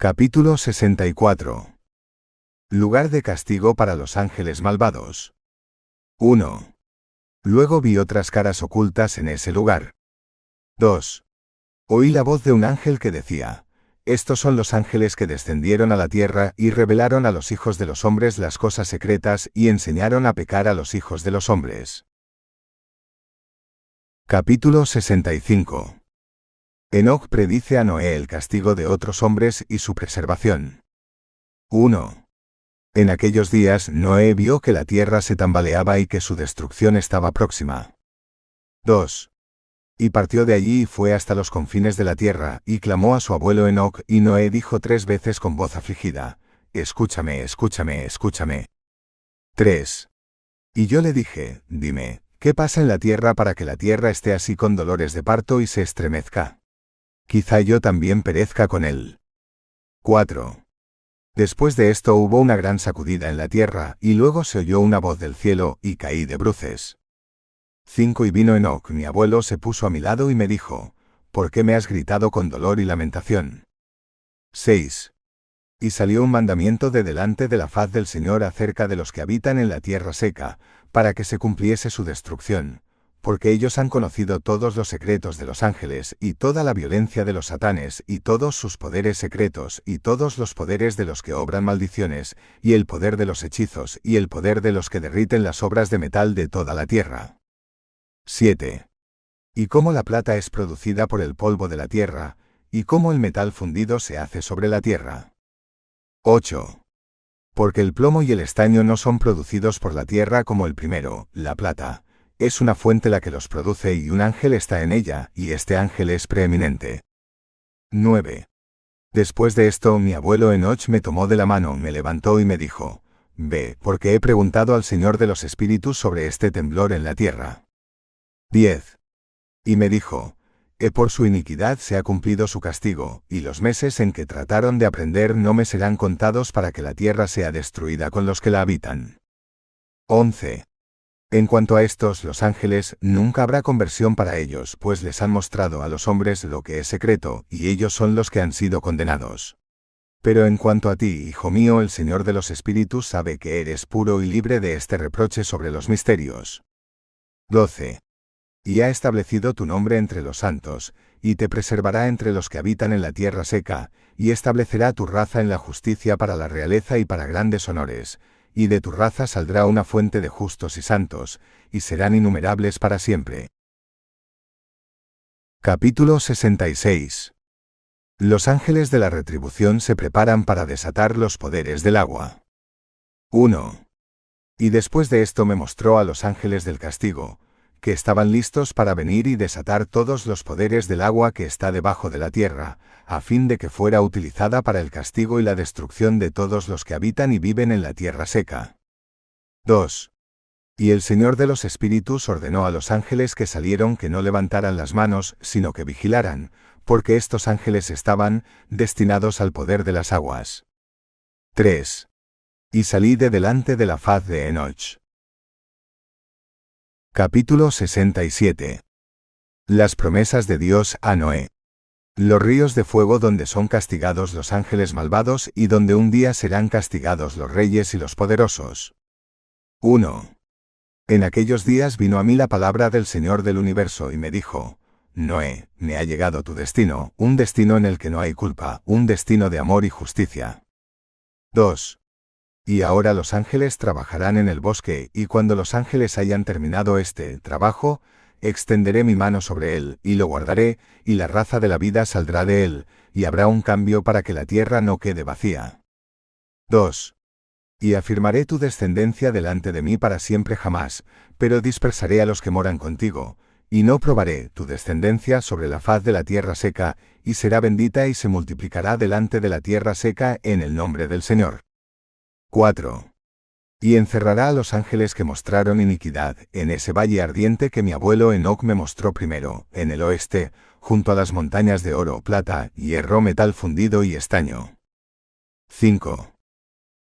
Capítulo 64. Lugar de castigo para los ángeles malvados. 1. Luego vi otras caras ocultas en ese lugar. 2. Oí la voz de un ángel que decía, Estos son los ángeles que descendieron a la tierra y revelaron a los hijos de los hombres las cosas secretas y enseñaron a pecar a los hijos de los hombres. Capítulo 65. Enoch predice a Noé el castigo de otros hombres y su preservación. 1. En aquellos días Noé vio que la tierra se tambaleaba y que su destrucción estaba próxima. 2. Y partió de allí y fue hasta los confines de la tierra, y clamó a su abuelo Enoch, y Noé dijo tres veces con voz afligida, Escúchame, escúchame, escúchame. 3. Y yo le dije, dime, ¿qué pasa en la tierra para que la tierra esté así con dolores de parto y se estremezca? Quizá yo también perezca con él. 4. Después de esto hubo una gran sacudida en la tierra, y luego se oyó una voz del cielo, y caí de bruces. 5. Y vino Enoch, mi abuelo, se puso a mi lado y me dijo, ¿por qué me has gritado con dolor y lamentación? 6. Y salió un mandamiento de delante de la faz del Señor acerca de los que habitan en la tierra seca, para que se cumpliese su destrucción, porque ellos han conocido todos los secretos de los ángeles, y toda la violencia de los satanes, y todos sus poderes secretos, y todos los poderes de los que obran maldiciones, y el poder de los hechizos, y el poder de los que derriten las obras de metal de toda la tierra. 7. Y cómo la plata es producida por el polvo de la tierra, y cómo el metal fundido se hace sobre la tierra. 8. Porque el plomo y el estaño no son producidos por la tierra como el primero, la plata, es una fuente la que los produce y un ángel está en ella, y este ángel es preeminente. 9. Después de esto mi abuelo Enoch me tomó de la mano, me levantó y me dijo, Ve, porque he preguntado al Señor de los Espíritus sobre este temblor en la tierra. 10. Y me dijo, He por su iniquidad se ha cumplido su castigo, y los meses en que trataron de aprender no me serán contados para que la tierra sea destruida con los que la habitan. 11. En cuanto a estos, los ángeles, nunca habrá conversión para ellos, pues les han mostrado a los hombres lo que es secreto, y ellos son los que han sido condenados. Pero en cuanto a ti, hijo mío, el Señor de los Espíritus sabe que eres puro y libre de este reproche sobre los misterios. 12. Y ha establecido tu nombre entre los santos, y te preservará entre los que habitan en la tierra seca, y establecerá tu raza en la justicia para la realeza y para grandes honores, y de tu raza saldrá una fuente de justos y santos, y serán innumerables para siempre. Capítulo 66 Los ángeles de la retribución se preparan para desatar los poderes del agua. 1. Y después de esto me mostró a los ángeles del castigo, que estaban listos para venir y desatar todos los poderes del agua que está debajo de la tierra, a fin de que fuera utilizada para el castigo y la destrucción de todos los que habitan y viven en la tierra seca. 2. Y el Señor de los Espíritus ordenó a los ángeles que salieron que no levantaran las manos, sino que vigilaran, porque estos ángeles estaban destinados al poder de las aguas. 3. Y salí de delante de la faz de Enoch. Capítulo 67. Las promesas de Dios a Noé. Los ríos de fuego donde son castigados los ángeles malvados y donde un día serán castigados los reyes y los poderosos. 1. En aquellos días vino a mí la palabra del Señor del universo y me dijo, Noé, me ha llegado tu destino, un destino en el que no hay culpa, un destino de amor y justicia. 2. Y ahora los ángeles trabajarán en el bosque, y cuando los ángeles hayan terminado este trabajo, extenderé mi mano sobre él, y lo guardaré, y la raza de la vida saldrá de él, y habrá un cambio para que la tierra no quede vacía. 2. Y afirmaré tu descendencia delante de mí para siempre jamás, pero dispersaré a los que moran contigo, y no probaré tu descendencia sobre la faz de la tierra seca, y será bendita y se multiplicará delante de la tierra seca en el nombre del Señor. 4. Y encerrará a los ángeles que mostraron iniquidad en ese valle ardiente que mi abuelo Enoch me mostró primero, en el oeste, junto a las montañas de oro, plata, hierro, metal fundido y estaño. 5.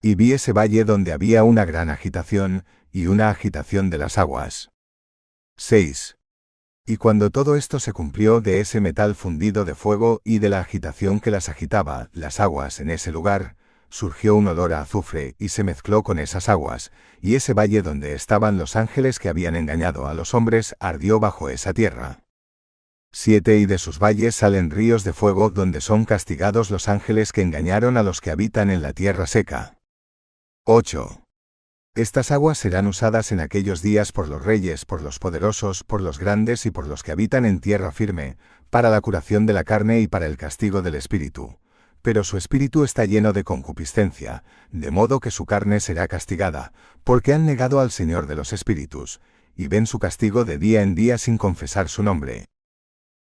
Y vi ese valle donde había una gran agitación, y una agitación de las aguas. 6. Y cuando todo esto se cumplió de ese metal fundido de fuego y de la agitación que las agitaba, las aguas en ese lugar, surgió un olor a azufre y se mezcló con esas aguas, y ese valle donde estaban los ángeles que habían engañado a los hombres ardió bajo esa tierra. Siete y de sus valles salen ríos de fuego donde son castigados los ángeles que engañaron a los que habitan en la tierra seca. 8. Estas aguas serán usadas en aquellos días por los reyes, por los poderosos, por los grandes y por los que habitan en tierra firme, para la curación de la carne y para el castigo del espíritu. Pero su espíritu está lleno de concupiscencia, de modo que su carne será castigada, porque han negado al Señor de los espíritus, y ven su castigo de día en día sin confesar su nombre.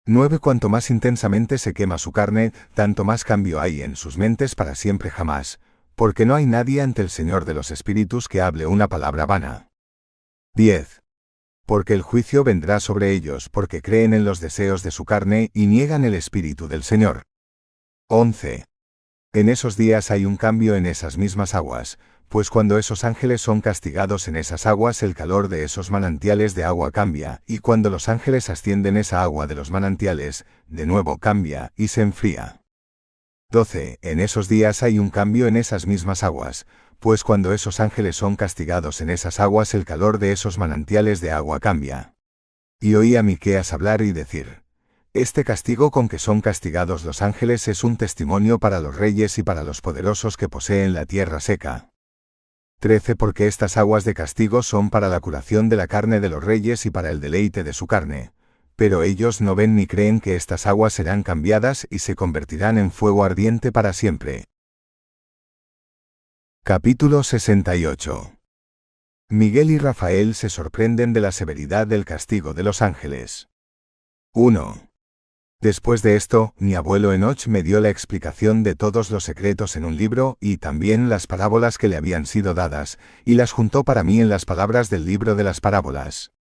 9. Cuanto más intensamente se quema su carne, tanto más cambio hay en sus mentes para siempre jamás, porque no hay nadie ante el Señor de los Espíritus que hable una palabra vana. 10. Porque el juicio vendrá sobre ellos porque creen en los deseos de su carne y niegan el Espíritu del Señor. 11. En esos días hay un cambio en esas mismas aguas, pues cuando esos ángeles son castigados en esas aguas el calor de esos manantiales de agua cambia, y cuando los ángeles ascienden esa agua de los manantiales, de nuevo cambia y se enfría. 12. En esos días hay un cambio en esas mismas aguas, pues cuando esos ángeles son castigados en esas aguas el calor de esos manantiales de agua cambia. Y oí a Miqueas hablar y decir, Este castigo con que son castigados los ángeles es un testimonio para los reyes y para los poderosos que poseen la tierra seca. 13. Porque estas aguas de castigo son para la curación de la carne de los reyes y para el deleite de su carne pero ellos no ven ni creen que estas aguas serán cambiadas y se convertirán en fuego ardiente para siempre. Capítulo 68 Miguel y Rafael se sorprenden de la severidad del castigo de los ángeles. 1. Después de esto, mi abuelo Enoch me dio la explicación de todos los secretos en un libro y también las parábolas que le habían sido dadas, y las juntó para mí en las palabras del libro de las parábolas.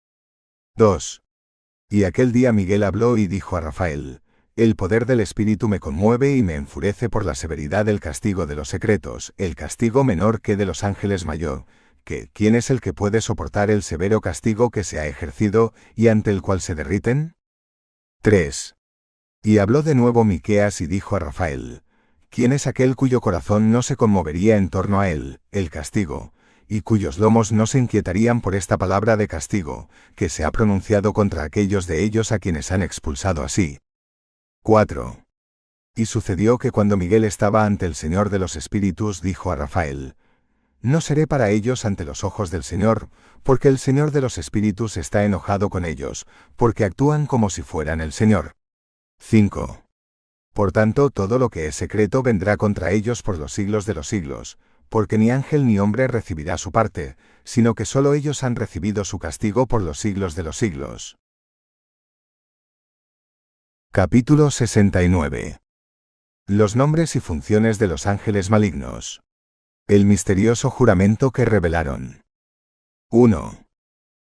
2. Y aquel día Miguel habló y dijo a Rafael, El poder del Espíritu me conmueve y me enfurece por la severidad del castigo de los secretos, el castigo menor que de los ángeles mayor, que ¿quién es el que puede soportar el severo castigo que se ha ejercido y ante el cual se derriten? 3. Y habló de nuevo Miqueas y dijo a Rafael, ¿quién es aquel cuyo corazón no se conmovería en torno a él, el castigo, y cuyos lomos no se inquietarían por esta palabra de castigo, que se ha pronunciado contra aquellos de ellos a quienes han expulsado así. 4. Y sucedió que cuando Miguel estaba ante el Señor de los Espíritus dijo a Rafael, No seré para ellos ante los ojos del Señor, porque el Señor de los Espíritus está enojado con ellos, porque actúan como si fueran el Señor. 5. Por tanto, todo lo que es secreto vendrá contra ellos por los siglos de los siglos, porque ni ángel ni hombre recibirá su parte, sino que sólo ellos han recibido su castigo por los siglos de los siglos. Capítulo 69 Los nombres y funciones de los ángeles malignos. El misterioso juramento que revelaron. 1.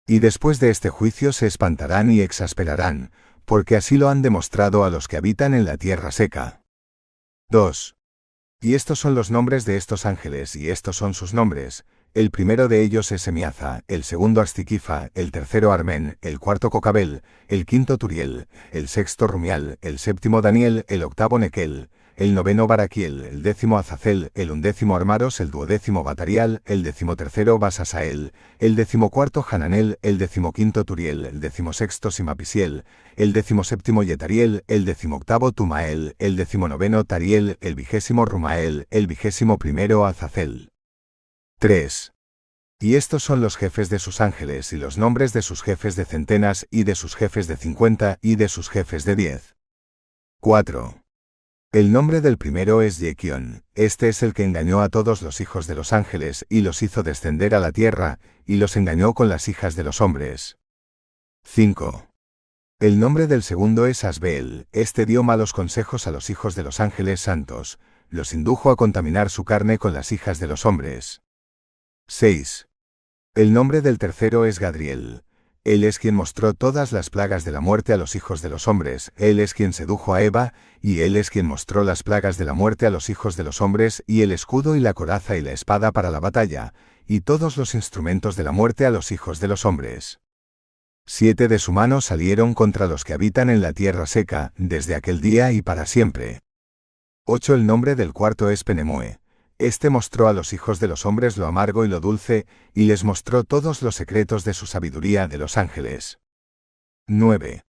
Y después de este juicio se espantarán y exasperarán, porque así lo han demostrado a los que habitan en la tierra seca. 2. Y estos son los nombres de estos ángeles, y estos son sus nombres. El primero de ellos es Semiaza, el segundo Astiquifa, el tercero Armen, el cuarto Cocabel, el quinto Turiel, el sexto Rumial, el séptimo Daniel, el octavo Nequel, el noveno Baraquiel, el décimo Azazel, el undécimo Armaros, el duodécimo Batarial, el decimotercero Basasael, el decimocuarto Hananel, el decimoquinto Turiel, el decimosexto Simapisiel, el decimoséptimo Yetariel, el decimoctavo Tumael, el decimonoveno Tariel, el vigésimo Rumael, el vigésimo primero Azazel. 3. Y estos son los jefes de sus ángeles y los nombres de sus jefes de centenas y de sus jefes de cincuenta y de sus jefes de diez. 4. El nombre del primero es Yekion, este es el que engañó a todos los hijos de los ángeles y los hizo descender a la tierra, y los engañó con las hijas de los hombres. 5. El nombre del segundo es Asbel, este dio malos consejos a los hijos de los ángeles santos, los indujo a contaminar su carne con las hijas de los hombres. 6. El nombre del tercero es Gadriel, él es quien mostró todas las plagas de la muerte a los hijos de los hombres, Él es quien sedujo a Eva, y Él es quien mostró las plagas de la muerte a los hijos de los hombres, y el escudo y la coraza y la espada para la batalla, y todos los instrumentos de la muerte a los hijos de los hombres. Siete de su mano salieron contra los que habitan en la tierra seca, desde aquel día y para siempre. 8. El nombre del cuarto es Penemoe. Este mostró a los hijos de los hombres lo amargo y lo dulce, y les mostró todos los secretos de su sabiduría de los ángeles. 9.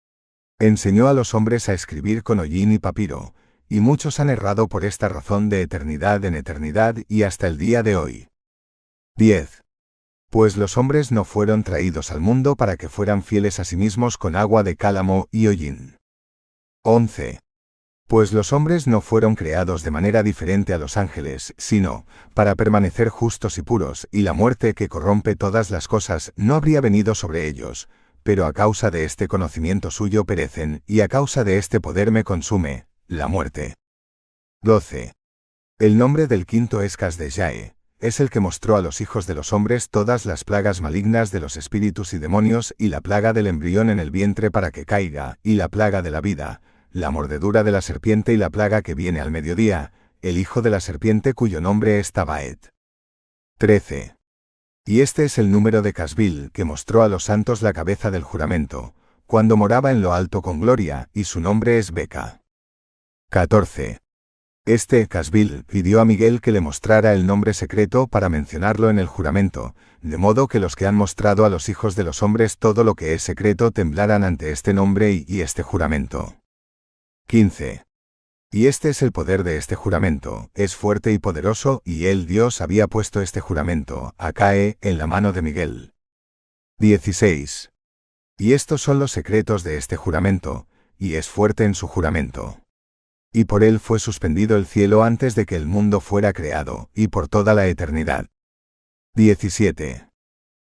Enseñó a los hombres a escribir con hollín y papiro, y muchos han errado por esta razón de eternidad en eternidad y hasta el día de hoy. 10. Pues los hombres no fueron traídos al mundo para que fueran fieles a sí mismos con agua de cálamo y hollín. 11. Pues los hombres no fueron creados de manera diferente a los ángeles, sino, para permanecer justos y puros, y la muerte que corrompe todas las cosas no habría venido sobre ellos, pero a causa de este conocimiento suyo perecen, y a causa de este poder me consume, la muerte. 12. El nombre del quinto es Casdeyae, es el que mostró a los hijos de los hombres todas las plagas malignas de los espíritus y demonios y la plaga del embrión en el vientre para que caiga, y la plaga de la vida, la mordedura de la serpiente y la plaga que viene al mediodía, el hijo de la serpiente cuyo nombre es Tabaet. 13. Y este es el número de Casbil, que mostró a los santos la cabeza del juramento, cuando moraba en lo alto con gloria, y su nombre es Beca. 14. Este Casbil pidió a Miguel que le mostrara el nombre secreto para mencionarlo en el juramento, de modo que los que han mostrado a los hijos de los hombres todo lo que es secreto temblaran ante este nombre y, y este juramento. 15. Y este es el poder de este juramento, es fuerte y poderoso, y él Dios había puesto este juramento, Acae, en la mano de Miguel. 16. Y estos son los secretos de este juramento, y es fuerte en su juramento. Y por él fue suspendido el cielo antes de que el mundo fuera creado, y por toda la eternidad. 17.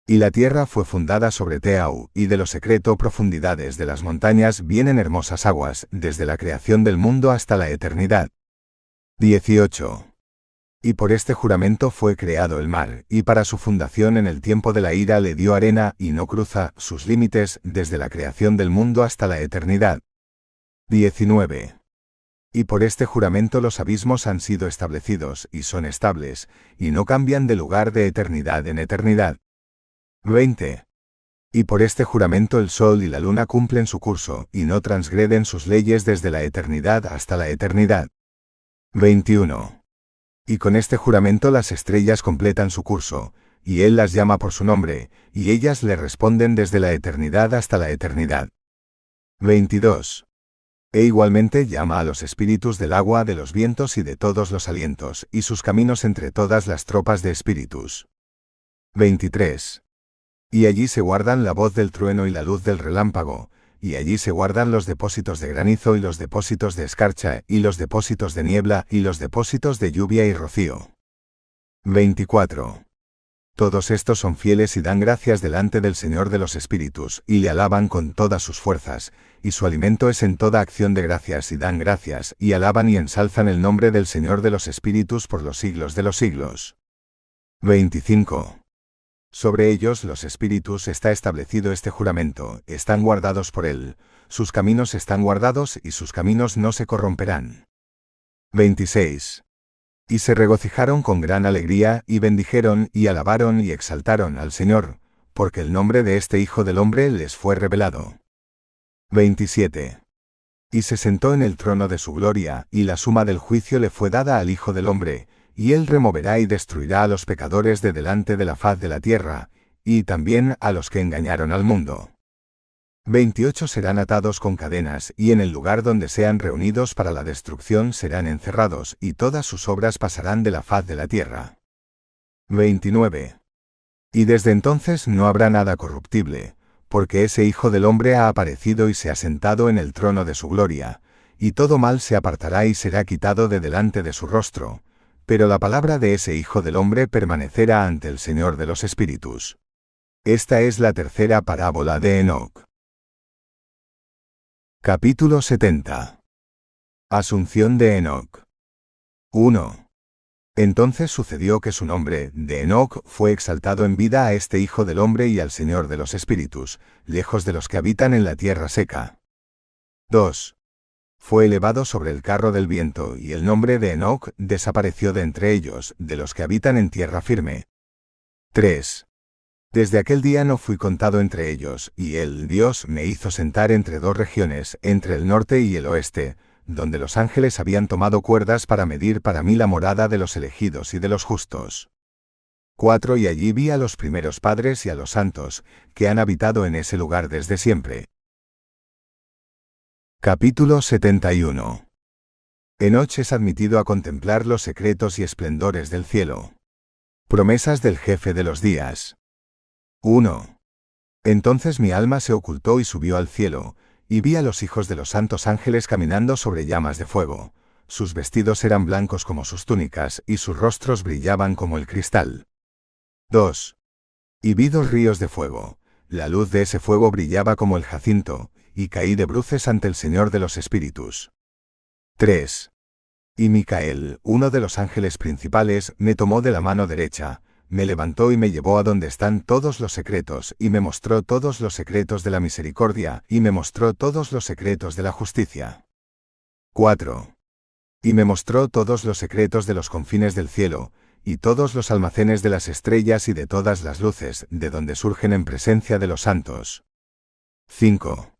Y la tierra fue fundada sobre Teau, y de lo secreto profundidades de las montañas vienen hermosas aguas, desde la creación del mundo hasta la eternidad. 18. Y por este juramento fue creado el mar, y para su fundación en el tiempo de la ira le dio arena, y no cruza sus límites desde la creación del mundo hasta la eternidad. 19. Y por este juramento los abismos han sido establecidos, y son estables, y no cambian de lugar de eternidad en eternidad. 20. Y por este juramento el sol y la luna cumplen su curso, y no transgreden sus leyes desde la eternidad hasta la eternidad. 21. Y con este juramento las estrellas completan su curso, y él las llama por su nombre, y ellas le responden desde la eternidad hasta la eternidad. 22. E igualmente llama a los espíritus del agua, de los vientos y de todos los alientos, y sus caminos entre todas las tropas de espíritus. 23. Y allí se guardan la voz del trueno y la luz del relámpago, y allí se guardan los depósitos de granizo y los depósitos de escarcha, y los depósitos de niebla, y los depósitos de lluvia y rocío. 24. Todos estos son fieles y dan gracias delante del Señor de los Espíritus, y le alaban con todas sus fuerzas, y su alimento es en toda acción de gracias y dan gracias, y alaban y ensalzan el nombre del Señor de los Espíritus por los siglos de los siglos. 25. Sobre ellos los espíritus está establecido este juramento, están guardados por él, sus caminos están guardados y sus caminos no se corromperán. 26. Y se regocijaron con gran alegría, y bendijeron, y alabaron y exaltaron al Señor, porque el nombre de este Hijo del Hombre les fue revelado. 27. Y se sentó en el trono de su gloria, y la suma del juicio le fue dada al Hijo del Hombre, y él removerá y destruirá a los pecadores de delante de la faz de la tierra, y también a los que engañaron al mundo. 28 serán atados con cadenas, y en el lugar donde sean reunidos para la destrucción serán encerrados, y todas sus obras pasarán de la faz de la tierra. 29. Y desde entonces no habrá nada corruptible, porque ese Hijo del Hombre ha aparecido y se ha sentado en el trono de su gloria, y todo mal se apartará y será quitado de delante de su rostro, pero la palabra de ese Hijo del Hombre permanecerá ante el Señor de los Espíritus. Esta es la tercera parábola de Enoch. Capítulo 70. Asunción de Enoch. 1. Entonces sucedió que su nombre, de Enoch, fue exaltado en vida a este Hijo del Hombre y al Señor de los Espíritus, lejos de los que habitan en la tierra seca. 2 fue elevado sobre el carro del viento, y el nombre de Enoch desapareció de entre ellos, de los que habitan en tierra firme. 3. Desde aquel día no fui contado entre ellos, y el Dios me hizo sentar entre dos regiones, entre el norte y el oeste, donde los ángeles habían tomado cuerdas para medir para mí la morada de los elegidos y de los justos. 4. Y allí vi a los primeros padres y a los santos, que han habitado en ese lugar desde siempre. Capítulo 71 Enoch es admitido a contemplar los secretos y esplendores del cielo. Promesas del jefe de los días. 1. Entonces mi alma se ocultó y subió al cielo, y vi a los hijos de los santos ángeles caminando sobre llamas de fuego. Sus vestidos eran blancos como sus túnicas, y sus rostros brillaban como el cristal. 2. Y vi dos ríos de fuego. La luz de ese fuego brillaba como el jacinto, y caí de bruces ante el Señor de los Espíritus. 3. Y Micael, uno de los ángeles principales, me tomó de la mano derecha, me levantó y me llevó a donde están todos los secretos, y me mostró todos los secretos de la misericordia, y me mostró todos los secretos de la justicia. 4. Y me mostró todos los secretos de los confines del cielo, y todos los almacenes de las estrellas y de todas las luces, de donde surgen en presencia de los santos. 5.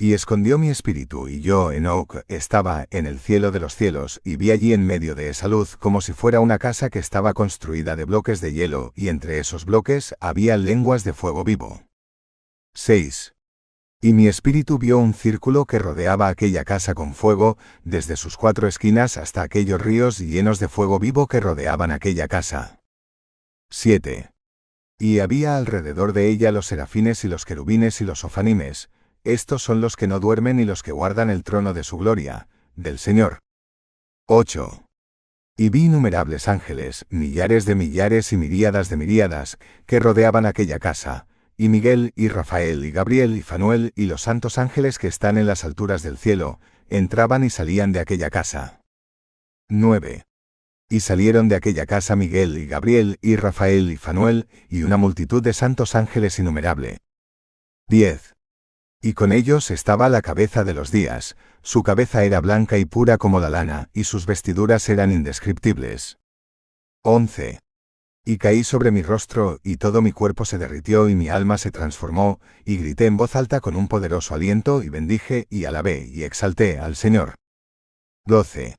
Y escondió mi espíritu, y yo, Enoch, estaba en el cielo de los cielos, y vi allí en medio de esa luz como si fuera una casa que estaba construida de bloques de hielo, y entre esos bloques había lenguas de fuego vivo. 6. Y mi espíritu vio un círculo que rodeaba aquella casa con fuego, desde sus cuatro esquinas hasta aquellos ríos llenos de fuego vivo que rodeaban aquella casa. 7. Y había alrededor de ella los serafines y los querubines y los ofanimes, estos son los que no duermen y los que guardan el trono de su gloria, del Señor. 8. Y vi innumerables ángeles, millares de millares y miríadas de miríadas, que rodeaban aquella casa, y Miguel y Rafael y Gabriel y Fanuel y los santos ángeles que están en las alturas del cielo, entraban y salían de aquella casa. 9. Y salieron de aquella casa Miguel y Gabriel y Rafael y Fanuel y una multitud de santos ángeles innumerable. 10. Y con ellos estaba la cabeza de los días, su cabeza era blanca y pura como la lana, y sus vestiduras eran indescriptibles. 11. Y caí sobre mi rostro, y todo mi cuerpo se derritió y mi alma se transformó, y grité en voz alta con un poderoso aliento, y bendije, y alabé, y exalté al Señor. 12.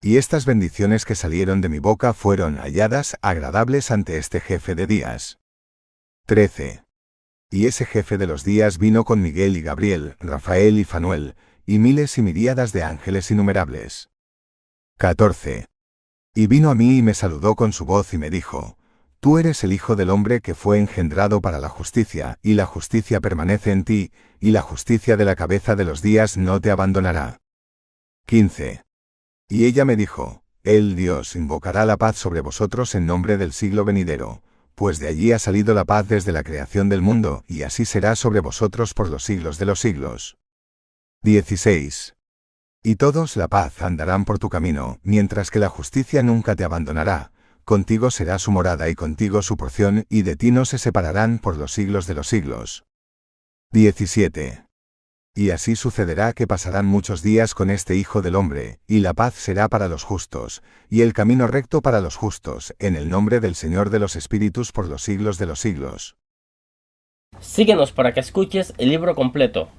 Y estas bendiciones que salieron de mi boca fueron halladas agradables ante este jefe de días. 13. Y ese jefe de los días vino con Miguel y Gabriel, Rafael y Fanuel, y miles y miríadas de ángeles innumerables. 14. Y vino a mí y me saludó con su voz y me dijo, Tú eres el Hijo del Hombre que fue engendrado para la justicia, y la justicia permanece en ti, y la justicia de la cabeza de los días no te abandonará. 15. Y ella me dijo, El Dios invocará la paz sobre vosotros en nombre del siglo venidero, pues de allí ha salido la paz desde la creación del mundo, y así será sobre vosotros por los siglos de los siglos. 16. Y todos la paz andarán por tu camino, mientras que la justicia nunca te abandonará, contigo será su morada y contigo su porción, y de ti no se separarán por los siglos de los siglos. 17. Y así sucederá que pasarán muchos días con este Hijo del Hombre, y la paz será para los justos, y el camino recto para los justos, en el nombre del Señor de los Espíritus por los siglos de los siglos. Síguenos para que escuches el libro completo.